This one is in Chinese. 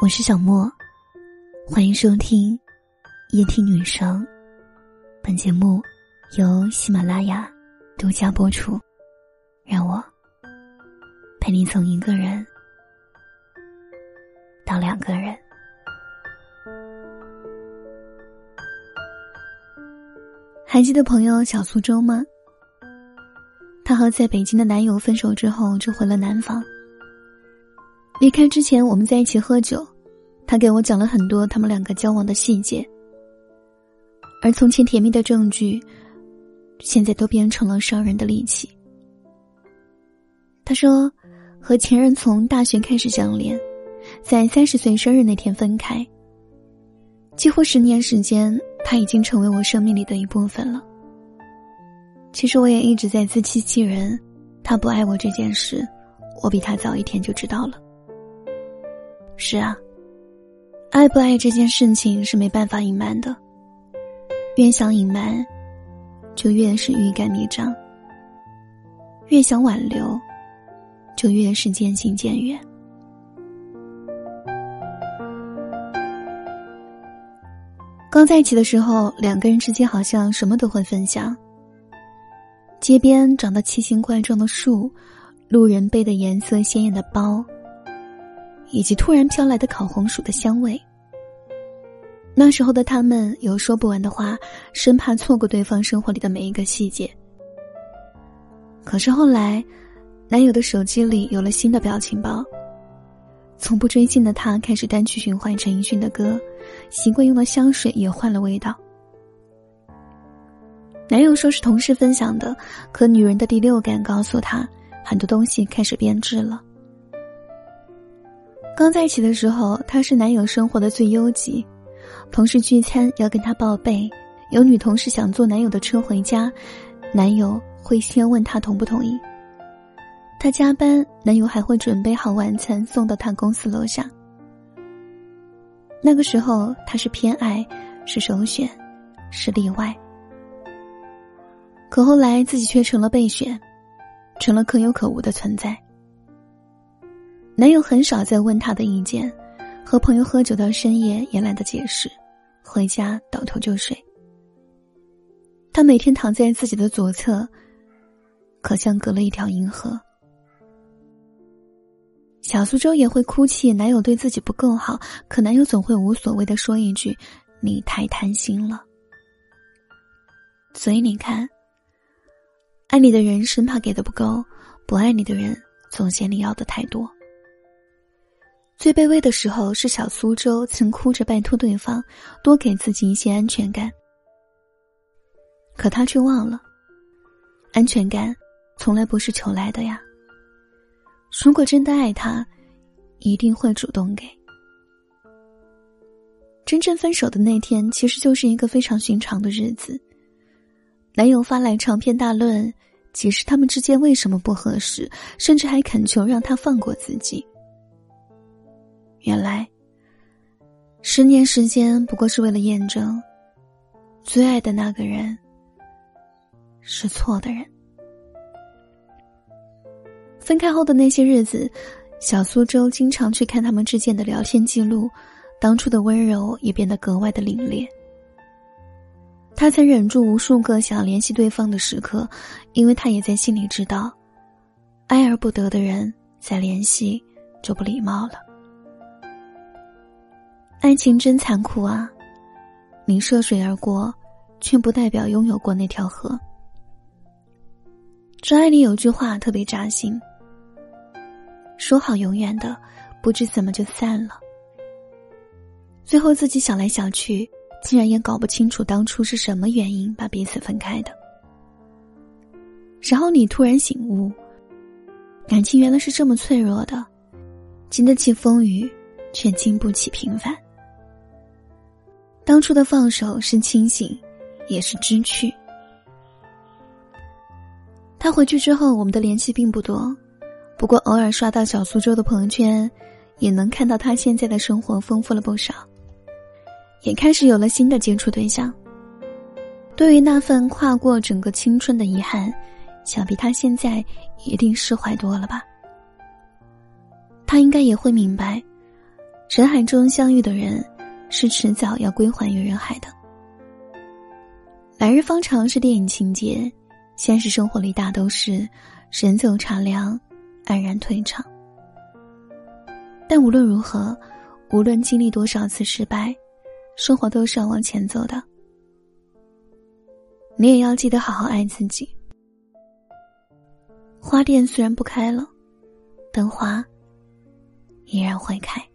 我是小莫，欢迎收听夜听女生。本节目由喜马拉雅独家播出。让我陪你从一个人到两个人。还记得朋友小苏州吗？她和在北京的男友分手之后，就回了南方。离开之前，我们在一起喝酒。他给我讲了很多他们两个交往的细节，而从前甜蜜的证据，现在都变成了伤人的利器。他说，和前任从大学开始相恋，在三十岁生日那天分开。几乎十年时间，他已经成为我生命里的一部分了。其实我也一直在自欺欺人，他不爱我这件事，我比他早一天就知道了。是啊。爱不爱这件事情是没办法隐瞒的，越想隐瞒，就越是欲盖弥彰；越想挽留，就越是渐行渐远。刚在一起的时候，两个人之间好像什么都会分享：街边长得奇形怪状的树，路人背的颜色鲜艳的包。以及突然飘来的烤红薯的香味。那时候的他们有说不完的话，生怕错过对方生活里的每一个细节。可是后来，男友的手机里有了新的表情包。从不追星的他开始单曲循环陈奕迅的歌，习惯用的香水也换了味道。男友说是同事分享的，可女人的第六感告诉他，很多东西开始变质了。刚在一起的时候，他是男友生活的最优级。同事聚餐要跟他报备，有女同事想坐男友的车回家，男友会先问他同不同意。他加班，男友还会准备好晚餐送到他公司楼下。那个时候，他是偏爱，是首选，是例外。可后来，自己却成了备选，成了可有可无的存在。男友很少再问她的意见，和朋友喝酒到深夜也懒得解释，回家倒头就睡。他每天躺在自己的左侧，可像隔了一条银河。小苏州也会哭泣，男友对自己不够好，可男友总会无所谓的说一句：“你太贪心了。”所以你看，爱你的人生怕给的不够，不爱你的人总嫌你要的太多。最卑微的时候，是小苏州曾哭着拜托对方多给自己一些安全感。可他却忘了，安全感从来不是求来的呀。如果真的爱他，一定会主动给。真正分手的那天，其实就是一个非常寻常的日子。男友发来长篇大论，解释他们之间为什么不合适，甚至还恳求让他放过自己。原来，十年时间不过是为了验证，最爱的那个人是错的人。分开后的那些日子，小苏州经常去看他们之间的聊天记录，当初的温柔也变得格外的凛冽。他曾忍住无数个想联系对方的时刻，因为他也在心里知道，爱而不得的人再联系就不礼貌了。爱情真残酷啊！你涉水而过，却不代表拥有过那条河。张爱玲有句话特别扎心：说好永远的，不知怎么就散了。最后自己想来想去，竟然也搞不清楚当初是什么原因把彼此分开的。然后你突然醒悟，感情原来是这么脆弱的，经得起风雨，却经不起平凡。当初的放手是清醒，也是知趣。他回去之后，我们的联系并不多，不过偶尔刷到小苏州的朋友圈，也能看到他现在的生活丰富了不少，也开始有了新的接触对象。对于那份跨过整个青春的遗憾，想必他现在一定释怀多了吧。他应该也会明白，人海中相遇的人，是迟早要归还于人海的。来日方长是电影情节，现实生活里大都是人走茶凉，黯然退场。但无论如何，无论经历多少次失败，生活都是要往前走的。你也要记得好好爱自己。花店虽然不开了，灯花依然会开。